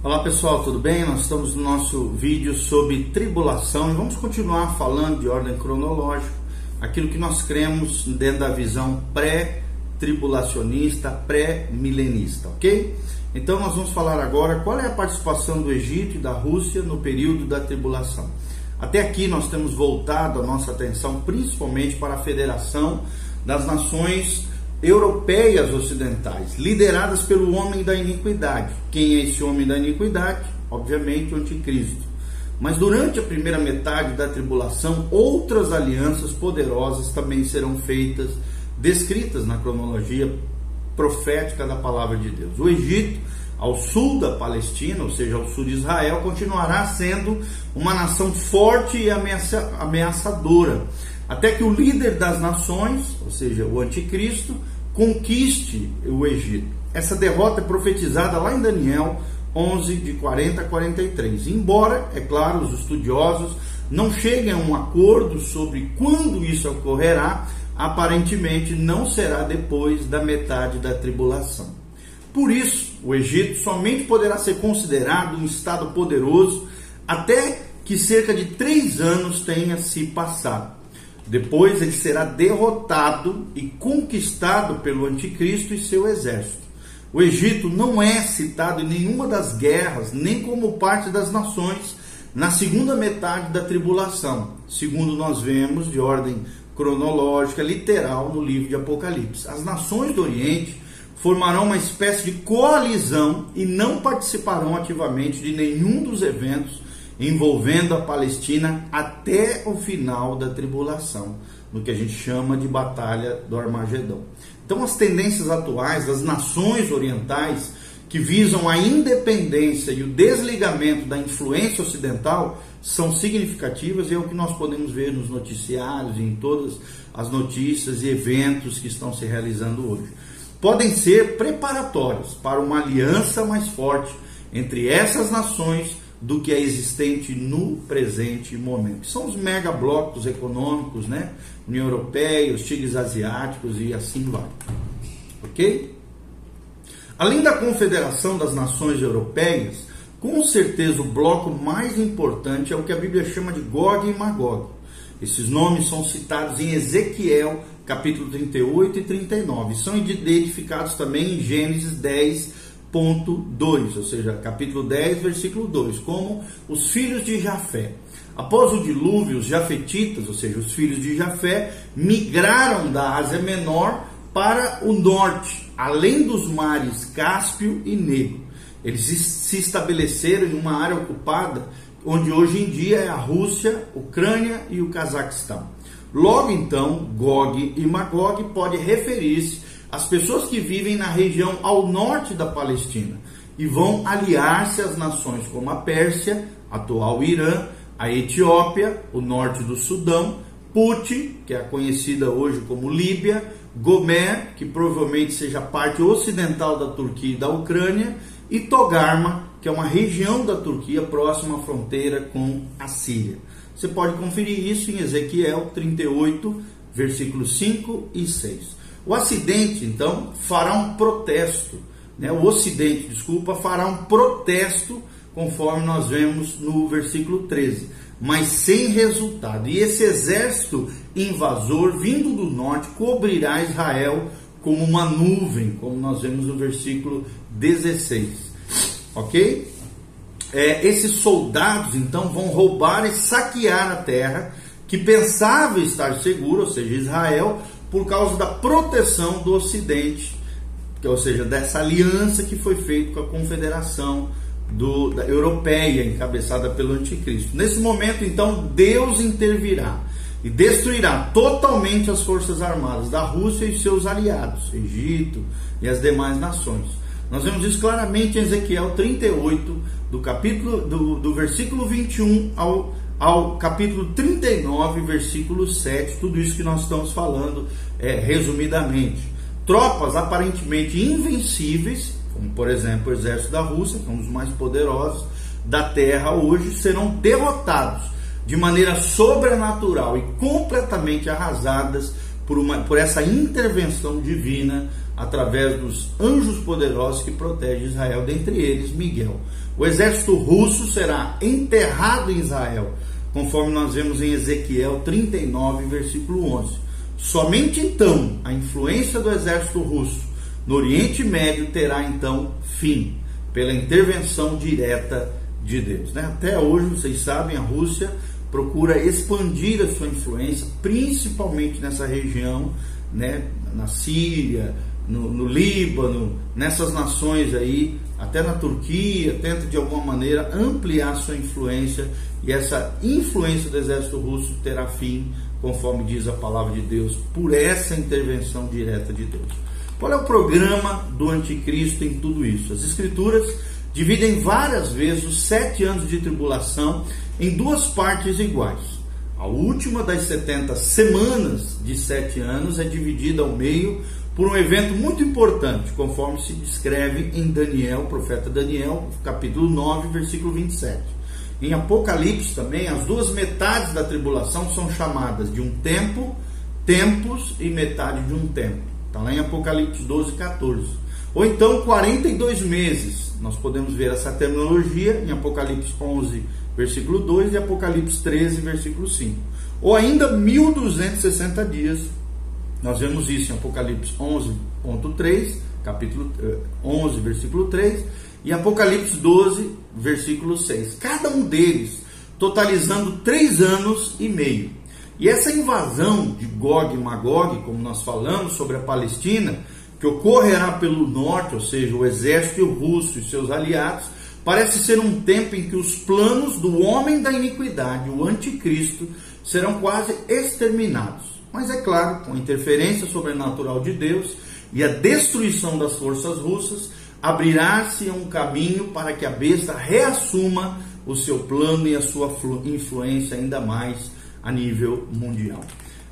Olá pessoal, tudo bem? Nós estamos no nosso vídeo sobre tribulação e vamos continuar falando de ordem cronológica, aquilo que nós cremos dentro da visão pré-tribulacionista, pré-milenista, ok? Então nós vamos falar agora qual é a participação do Egito e da Rússia no período da tribulação. Até aqui nós temos voltado a nossa atenção principalmente para a Federação das Nações europeias ocidentais, lideradas pelo homem da iniquidade. Quem é esse homem da iniquidade? Obviamente, o anticristo. Mas durante a primeira metade da tribulação, outras alianças poderosas também serão feitas, descritas na cronologia profética da palavra de Deus. O Egito, ao sul da Palestina, ou seja, ao sul de Israel, continuará sendo uma nação forte e ameaçadora até que o líder das nações, ou seja, o anticristo, conquiste o Egito. Essa derrota é profetizada lá em Daniel 11, de 40 a 43. Embora, é claro, os estudiosos não cheguem a um acordo sobre quando isso ocorrerá, aparentemente não será depois da metade da tribulação. Por isso, o Egito somente poderá ser considerado um Estado poderoso até que cerca de três anos tenha se passado. Depois ele será derrotado e conquistado pelo anticristo e seu exército. O Egito não é citado em nenhuma das guerras, nem como parte das nações, na segunda metade da tribulação, segundo nós vemos de ordem cronológica, literal, no livro de Apocalipse. As nações do Oriente formarão uma espécie de coalizão e não participarão ativamente de nenhum dos eventos envolvendo a Palestina até o final da tribulação, no que a gente chama de Batalha do Armagedão. Então, as tendências atuais das nações orientais que visam a independência e o desligamento da influência ocidental são significativas e é o que nós podemos ver nos noticiários e em todas as notícias e eventos que estão se realizando hoje. Podem ser preparatórios para uma aliança mais forte entre essas nações do que é existente no presente momento. São os mega blocos econômicos, né? União Europeia, os tigres asiáticos e assim vai. Ok? Além da Confederação das Nações Europeias, com certeza o bloco mais importante é o que a Bíblia chama de Gog e Magog. Esses nomes são citados em Ezequiel, capítulo 38 e 39. São identificados também em Gênesis 10, ponto 2, ou seja, capítulo 10, versículo 2, como os filhos de Jafé. Após o dilúvio, os jafetitas, ou seja, os filhos de Jafé, migraram da Ásia Menor para o norte, além dos mares Cáspio e Negro. Eles se estabeleceram em uma área ocupada onde hoje em dia é a Rússia, Ucrânia e o Cazaquistão. Logo então, Gog e Magog pode referir-se as pessoas que vivem na região ao norte da Palestina e vão aliar-se às nações como a Pérsia, atual Irã, a Etiópia, o norte do Sudão, Puti, que é conhecida hoje como Líbia, Gomer, que provavelmente seja parte ocidental da Turquia e da Ucrânia, e Togarma, que é uma região da Turquia próxima à fronteira com a Síria. Você pode conferir isso em Ezequiel 38, versículos 5 e 6. O acidente, então, fará um protesto, né? o ocidente, desculpa, fará um protesto, conforme nós vemos no versículo 13, mas sem resultado. E esse exército invasor vindo do norte cobrirá Israel como uma nuvem, como nós vemos no versículo 16. Ok? É, esses soldados então vão roubar e saquear a terra que pensava estar segura, ou seja, Israel, por causa da proteção do Ocidente, ou seja, dessa aliança que foi feita com a Confederação do, da, Europeia, encabeçada pelo Anticristo. Nesse momento, então, Deus intervirá e destruirá totalmente as forças armadas da Rússia e seus aliados, Egito e as demais nações. Nós vemos isso claramente em Ezequiel 38, do capítulo do, do versículo 21 ao ao capítulo 39, versículo 7, tudo isso que nós estamos falando é, resumidamente. Tropas aparentemente invencíveis, como por exemplo o exército da Rússia, que é um dos mais poderosos da Terra hoje, serão derrotados de maneira sobrenatural e completamente arrasadas por, uma, por essa intervenção divina através dos anjos poderosos que protegem Israel, dentre eles Miguel. O exército russo será enterrado em Israel, conforme nós vemos em Ezequiel 39, versículo 11. Somente então a influência do exército russo no Oriente Médio terá então fim, pela intervenção direta de Deus. Né? Até hoje, vocês sabem, a Rússia procura expandir a sua influência, principalmente nessa região, né? na Síria, no, no Líbano, nessas nações aí, até na Turquia, tenta de alguma maneira ampliar sua influência e essa influência do exército russo terá fim, conforme diz a palavra de Deus, por essa intervenção direta de Deus. Qual é o programa do anticristo em tudo isso? As escrituras dividem várias vezes os sete anos de tribulação em duas partes iguais. A última das 70 semanas de sete anos é dividida ao meio por um evento muito importante, conforme se descreve em Daniel, profeta Daniel, capítulo 9, versículo 27. Em Apocalipse também, as duas metades da tribulação são chamadas de um tempo, tempos e metade de um tempo. Está lá em Apocalipse 12, 14. Ou então 42 meses. Nós podemos ver essa terminologia em Apocalipse 11, versículo 2 e Apocalipse 13, versículo 5. Ou ainda 1260 dias. Nós vemos isso em Apocalipse 11.3, capítulo 11, eh, versículo 3 e Apocalipse 12, versículo 6. Cada um deles totalizando três anos e meio. E essa invasão de Gog e Magog, como nós falamos sobre a Palestina, que ocorrerá pelo norte, ou seja, o exército russo e seus aliados, parece ser um tempo em que os planos do homem da iniquidade, o anticristo, serão quase exterminados. Mas é claro, com a interferência sobrenatural de Deus e a destruição das forças russas, abrirá-se um caminho para que a besta reassuma o seu plano e a sua influência ainda mais a nível mundial.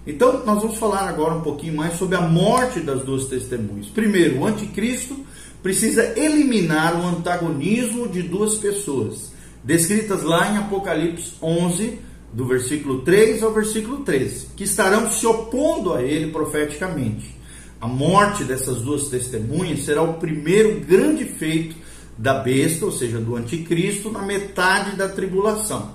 Então, nós vamos falar agora um pouquinho mais sobre a morte das duas testemunhas. Primeiro, o anticristo precisa eliminar o antagonismo de duas pessoas, descritas lá em Apocalipse 11, do versículo 3 ao versículo 13, que estarão se opondo a ele profeticamente. A morte dessas duas testemunhas será o primeiro grande feito da besta, ou seja, do anticristo, na metade da tribulação.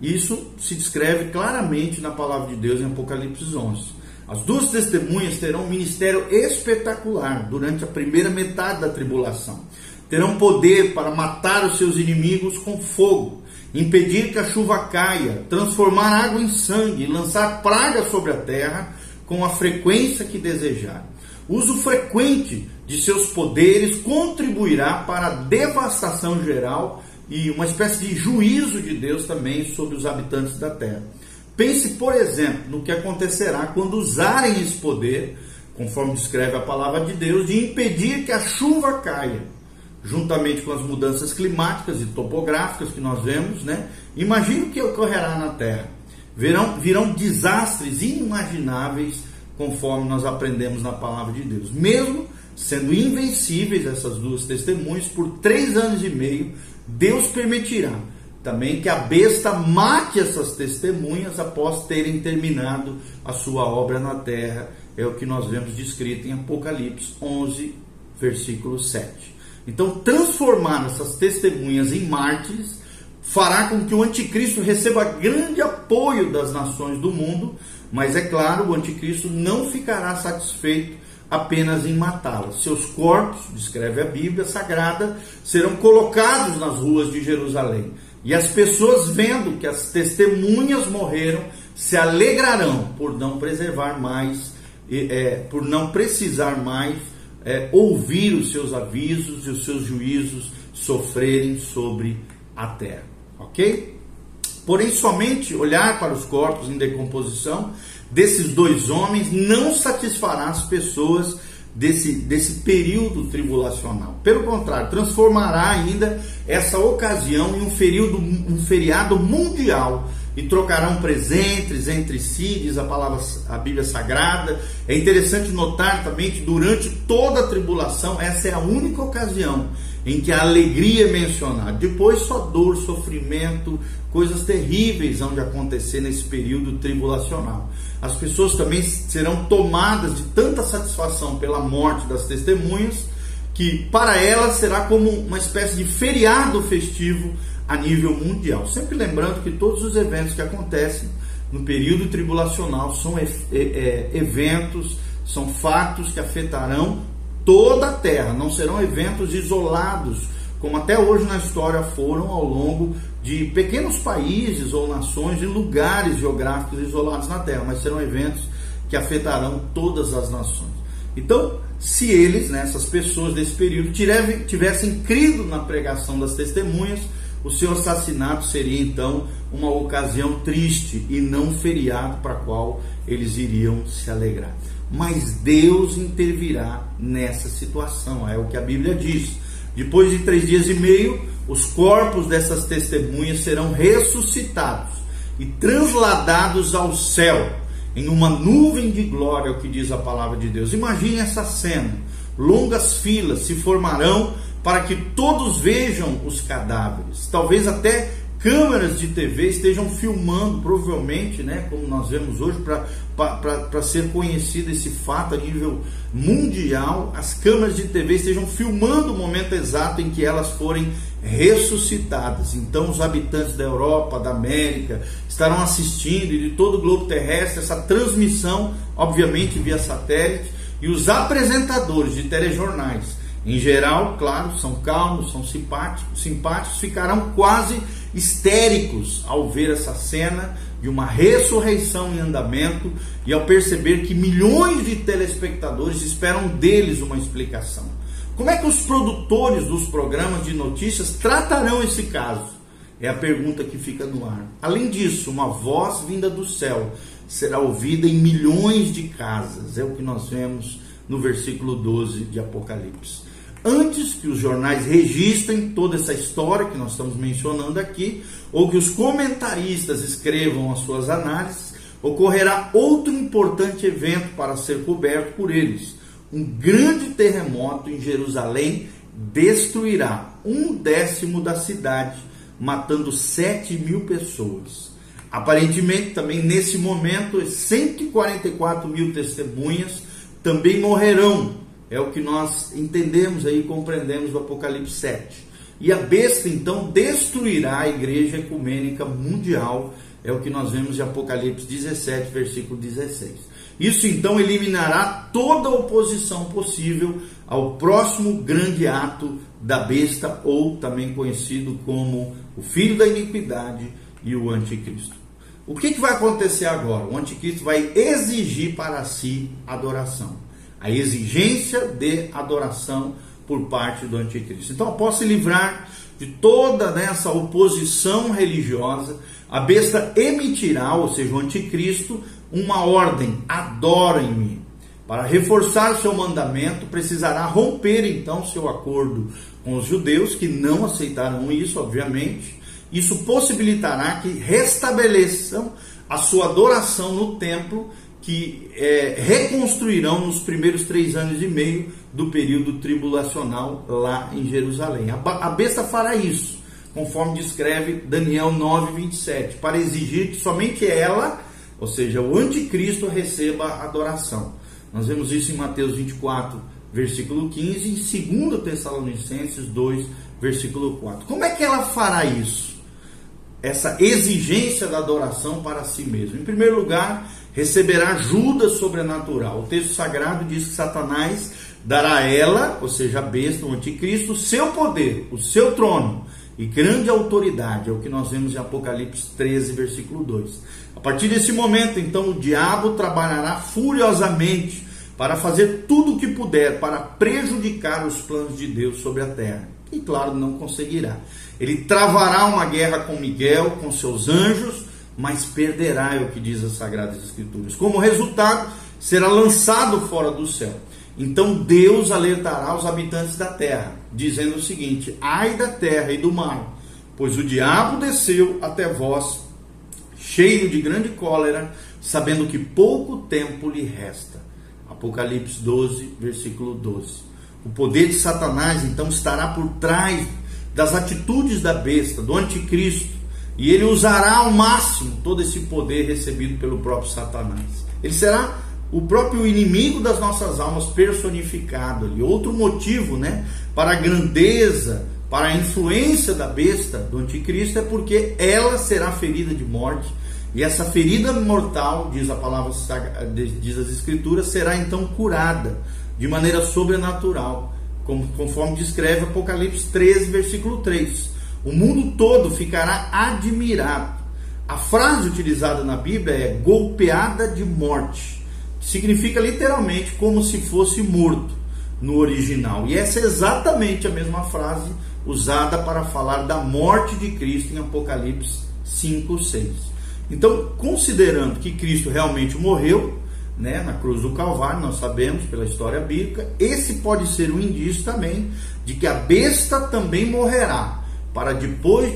Isso se descreve claramente na palavra de Deus em Apocalipse 11. As duas testemunhas terão um ministério espetacular durante a primeira metade da tribulação. Terão poder para matar os seus inimigos com fogo, impedir que a chuva caia, transformar água em sangue lançar praga sobre a terra com a frequência que desejar. Uso frequente de seus poderes contribuirá para a devastação geral e uma espécie de juízo de Deus também sobre os habitantes da terra. Pense, por exemplo, no que acontecerá quando usarem esse poder, conforme descreve a palavra de Deus, de impedir que a chuva caia, juntamente com as mudanças climáticas e topográficas que nós vemos, né? Imagine o que ocorrerá na terra. Virão, virão desastres inimagináveis, conforme nós aprendemos na palavra de Deus. Mesmo sendo invencíveis essas duas testemunhas por três anos e meio, Deus permitirá também que a besta mate essas testemunhas após terem terminado a sua obra na terra. É o que nós vemos descrito em Apocalipse 11, versículo 7. Então, transformar essas testemunhas em mártires fará com que o anticristo receba grande apoio das nações do mundo, mas é claro, o anticristo não ficará satisfeito apenas em matá-las. Seus corpos, descreve a Bíblia Sagrada, serão colocados nas ruas de Jerusalém. E as pessoas, vendo que as testemunhas morreram, se alegrarão por não preservar mais, é, por não precisar mais é, ouvir os seus avisos e os seus juízos sofrerem sobre a terra. Ok? Porém, somente olhar para os corpos em decomposição desses dois homens não satisfará as pessoas desse, desse período tribulacional. Pelo contrário, transformará ainda essa ocasião em um, feriado, um feriado mundial e trocarão presentes entre si, diz a palavra, a Bíblia Sagrada. É interessante notar também que durante toda a tribulação, essa é a única ocasião em que a alegria é mencionada. Depois só dor, sofrimento, coisas terríveis vão de acontecer nesse período tribulacional. As pessoas também serão tomadas de tanta satisfação pela morte das testemunhas que para elas será como uma espécie de feriado festivo a nível mundial. Sempre lembrando que todos os eventos que acontecem no período tribulacional são é, eventos, são fatos que afetarão toda a terra, não serão eventos isolados, como até hoje na história foram ao longo de pequenos países ou nações e lugares geográficos isolados na terra, mas serão eventos que afetarão todas as nações. Então, se eles, né, essas pessoas desse período, tivessem crido na pregação das testemunhas, o seu assassinato seria então uma ocasião triste e não feriado para qual eles iriam se alegrar. Mas Deus intervirá nessa situação, é o que a Bíblia diz. Depois de três dias e meio, os corpos dessas testemunhas serão ressuscitados e transladados ao céu em uma nuvem de glória, é o que diz a palavra de Deus. Imagine essa cena. Longas filas se formarão para que todos vejam os cadáveres. Talvez até câmeras de TV estejam filmando, provavelmente, né, como nós vemos hoje, para ser conhecido esse fato a nível mundial, as câmeras de TV estejam filmando o momento exato em que elas forem ressuscitadas. Então, os habitantes da Europa, da América, estarão assistindo e de todo o globo terrestre essa transmissão, obviamente via satélite, e os apresentadores de telejornais em geral, claro, são calmos, são simpáticos, simpáticos, ficarão quase histéricos ao ver essa cena de uma ressurreição em andamento e ao perceber que milhões de telespectadores esperam deles uma explicação. Como é que os produtores dos programas de notícias tratarão esse caso? É a pergunta que fica no ar. Além disso, uma voz vinda do céu será ouvida em milhões de casas. É o que nós vemos no versículo 12 de Apocalipse antes que os jornais registrem toda essa história que nós estamos mencionando aqui, ou que os comentaristas escrevam as suas análises, ocorrerá outro importante evento para ser coberto por eles. Um grande terremoto em Jerusalém destruirá um décimo da cidade, matando 7 mil pessoas. Aparentemente, também nesse momento, 144 mil testemunhas também morrerão é o que nós entendemos aí, compreendemos do Apocalipse 7. E a besta então destruirá a igreja ecumênica mundial, é o que nós vemos em Apocalipse 17, versículo 16. Isso então eliminará toda oposição possível ao próximo grande ato da besta, ou também conhecido como o filho da iniquidade e o anticristo. O que, que vai acontecer agora? O anticristo vai exigir para si adoração a exigência de adoração por parte do anticristo. Então, após se livrar de toda essa oposição religiosa, a besta emitirá, ou seja, o anticristo, uma ordem: adorem-me. Para reforçar seu mandamento, precisará romper então seu acordo com os judeus, que não aceitarão isso, obviamente. Isso possibilitará que restabeleçam a sua adoração no templo que é, reconstruirão nos primeiros três anos e meio do período tribulacional lá em Jerusalém. A, a besta fará isso, conforme descreve Daniel 9:27, para exigir que somente ela, ou seja, o anticristo, receba adoração. Nós vemos isso em Mateus 24, versículo 15, e em 2 Tessalonicenses 2, versículo 4. Como é que ela fará isso? Essa exigência da adoração para si mesma. Em primeiro lugar, receberá ajuda sobrenatural. O texto sagrado diz que Satanás dará a ela, ou seja, a besta, o anticristo, seu poder, o seu trono e grande autoridade. É o que nós vemos em Apocalipse 13, versículo 2. A partir desse momento, então, o diabo trabalhará furiosamente para fazer tudo o que puder para prejudicar os planos de Deus sobre a terra. E claro, não conseguirá. Ele travará uma guerra com Miguel, com seus anjos, mas perderá, é o que diz as Sagradas Escrituras. Como resultado, será lançado fora do céu. Então Deus alertará os habitantes da terra, dizendo o seguinte: Ai da terra e do mar, pois o diabo desceu até vós, cheio de grande cólera, sabendo que pouco tempo lhe resta. Apocalipse 12, versículo 12. O poder de Satanás então estará por trás das atitudes da besta, do anticristo, e ele usará ao máximo todo esse poder recebido pelo próprio Satanás. Ele será o próprio inimigo das nossas almas personificado ali. Outro motivo, né, para a grandeza, para a influência da besta do anticristo é porque ela será ferida de morte. E essa ferida mortal, diz a palavra, diz as escrituras, será então curada de maneira sobrenatural, conforme descreve Apocalipse 13, versículo 3. O mundo todo ficará admirado. A frase utilizada na Bíblia é golpeada de morte significa literalmente como se fosse morto no original. E essa é exatamente a mesma frase usada para falar da morte de Cristo em Apocalipse 5, 6. Então, considerando que Cristo realmente morreu né, na cruz do Calvário, nós sabemos pela história bíblica, esse pode ser um indício também de que a besta também morrerá, para depois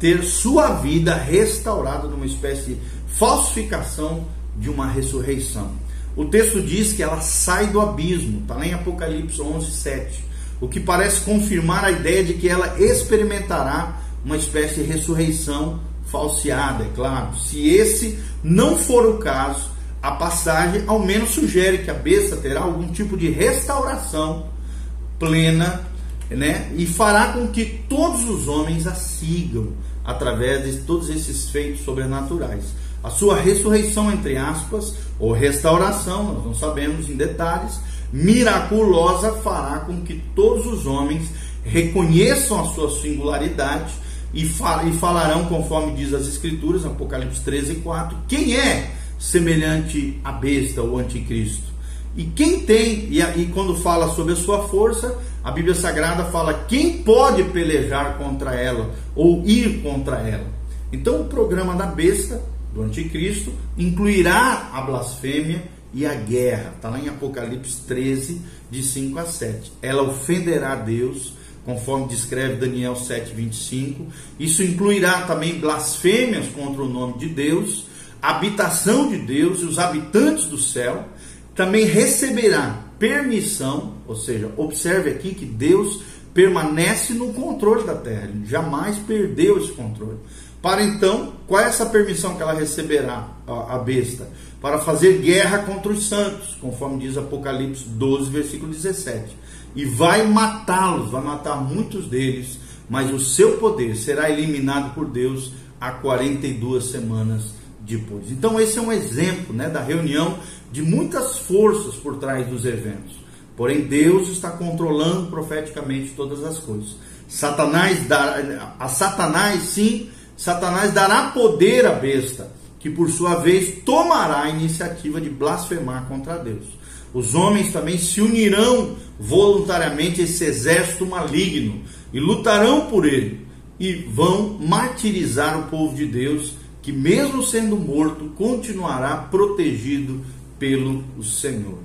ter sua vida restaurada numa espécie de falsificação de uma ressurreição. O texto diz que ela sai do abismo, está lá em Apocalipse 11, 7. O que parece confirmar a ideia de que ela experimentará uma espécie de ressurreição falseada, é claro. Se esse não for o caso, a passagem ao menos sugere que a besta terá algum tipo de restauração plena, né? E fará com que todos os homens a sigam através de todos esses feitos sobrenaturais. A sua ressurreição, entre aspas, ou restauração, nós não sabemos em detalhes, miraculosa fará com que todos os homens reconheçam a sua singularidade e, e falarão, conforme diz as Escrituras, Apocalipse 13, 4, quem é semelhante à besta, o anticristo. E quem tem, e, e quando fala sobre a sua força, a Bíblia Sagrada fala quem pode pelejar contra ela ou ir contra ela. Então o programa da besta do anticristo incluirá a blasfêmia e a guerra. Está lá em Apocalipse 13, de 5 a 7. Ela ofenderá Deus, conforme descreve Daniel 7, 25. Isso incluirá também blasfêmias contra o nome de Deus, habitação de Deus e os habitantes do céu. Também receberá permissão, ou seja, observe aqui que Deus permanece no controle da terra, ele jamais perdeu esse controle. Para então, qual é essa permissão que ela receberá, a, besta? Para fazer guerra contra os santos, conforme diz Apocalipse 12, versículo 17. E vai matá-los, vai matar muitos deles, mas o seu poder será eliminado por Deus há 42 semanas depois. Então, esse é um exemplo né, da reunião de muitas forças por trás dos eventos. Porém, Deus está controlando profeticamente todas as coisas. Satanás dá, a Satanás sim Satanás dará poder à besta, que por sua vez tomará a iniciativa de blasfemar contra Deus. Os homens também se unirão voluntariamente a esse exército maligno e lutarão por ele e vão martirizar o povo de Deus, que mesmo sendo morto, continuará protegido pelo Senhor.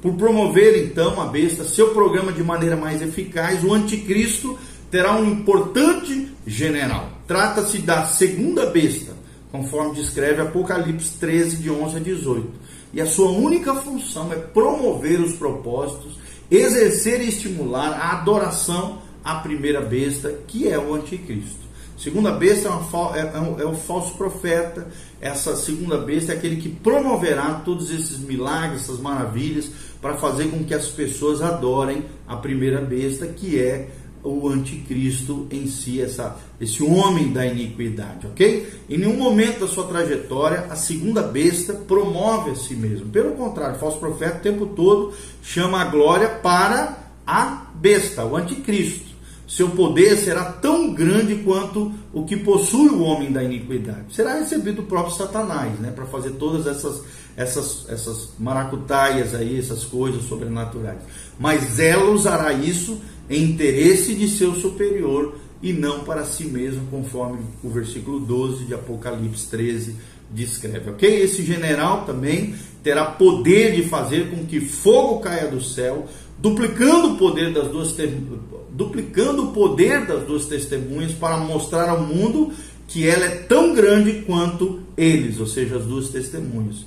Por promover então a besta seu programa de maneira mais eficaz, o anticristo terá um importante general. Trata-se da segunda besta, conforme descreve Apocalipse 13, de 11 a 18. E a sua única função é promover os propósitos, exercer e estimular a adoração à primeira besta, que é o anticristo. Segunda besta é, uma, é, é, é, um, falso profeta. Essa segunda besta é aquele que promoverá todos esses milagres, essas maravilhas, para fazer com que as pessoas adorem a primeira besta, que é o anticristo em si, essa, esse homem da iniquidade, ok? Em nenhum momento da sua trajetória, a segunda besta promove a si mesmo. Pelo contrário, o falso profeta o tempo todo chama a glória para a besta, o anticristo. Seu poder será tão grande quanto o que possui o homem da iniquidade. Será recebido do próprio Satanás, né, para fazer todas essas essas essas maracutaias aí, essas coisas sobrenaturais. Mas ela usará isso em interesse de seu superior e não para si mesmo, conforme o versículo 12 de Apocalipse 13 descreve. Ok? Esse general também terá poder de fazer com que fogo caia do céu, duplicando o poder das duas duplicando o poder das duas testemunhas para mostrar ao mundo que ela é tão grande quanto eles, ou seja, as duas testemunhas.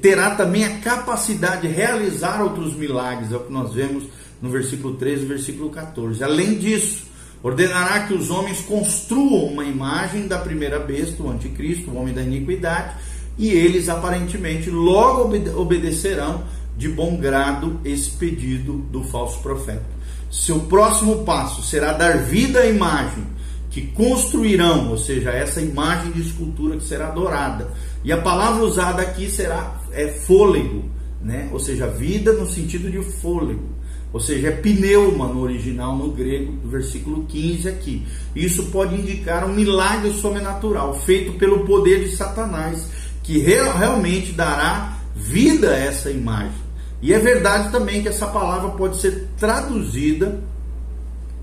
Terá também a capacidade de realizar outros milagres, é o que nós vemos no versículo 13 e versículo 14. Além disso, ordenará que os homens construam uma imagem da primeira besta, o anticristo, o homem da iniquidade, e eles aparentemente logo obedecerão de bom grado esse pedido do falso profeta. Seu próximo passo será dar vida à imagem que construirão, ou seja, essa imagem de escultura que será adorada. E a palavra usada aqui será é fôlego, né? Ou seja, vida no sentido de fôlego. Ou seja, é pneuma no original, no grego, do versículo 15 aqui. Isso pode indicar um milagre sobrenatural feito pelo poder de Satanás, que realmente dará vida a essa imagem. E é verdade também que essa palavra pode ser traduzida,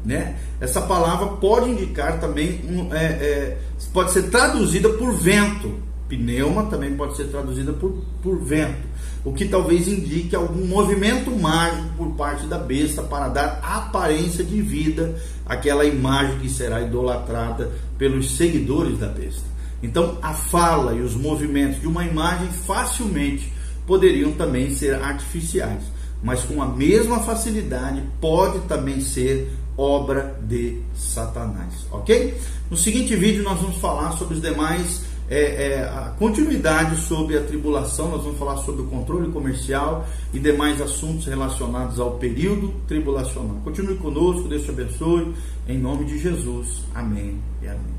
né? Essa palavra pode indicar também, um, é, é, pode ser traduzida por vento. Pneuma também pode ser traduzida por, por vento, o que talvez indique algum movimento mágico por parte da besta para dar aparência de vida àquela imagem que será idolatrada pelos seguidores da besta. Então, a fala e os movimentos de uma imagem facilmente poderiam também ser artificiais, mas com a mesma facilidade pode também ser obra de Satanás, ok? No seguinte vídeo nós vamos falar sobre os demais é, é, a continuidade sobre a tribulação, nós vamos falar sobre o controle comercial e demais assuntos relacionados ao período tribulacional. Continue conosco, Deus te abençoe, em nome de Jesus. Amém e amém.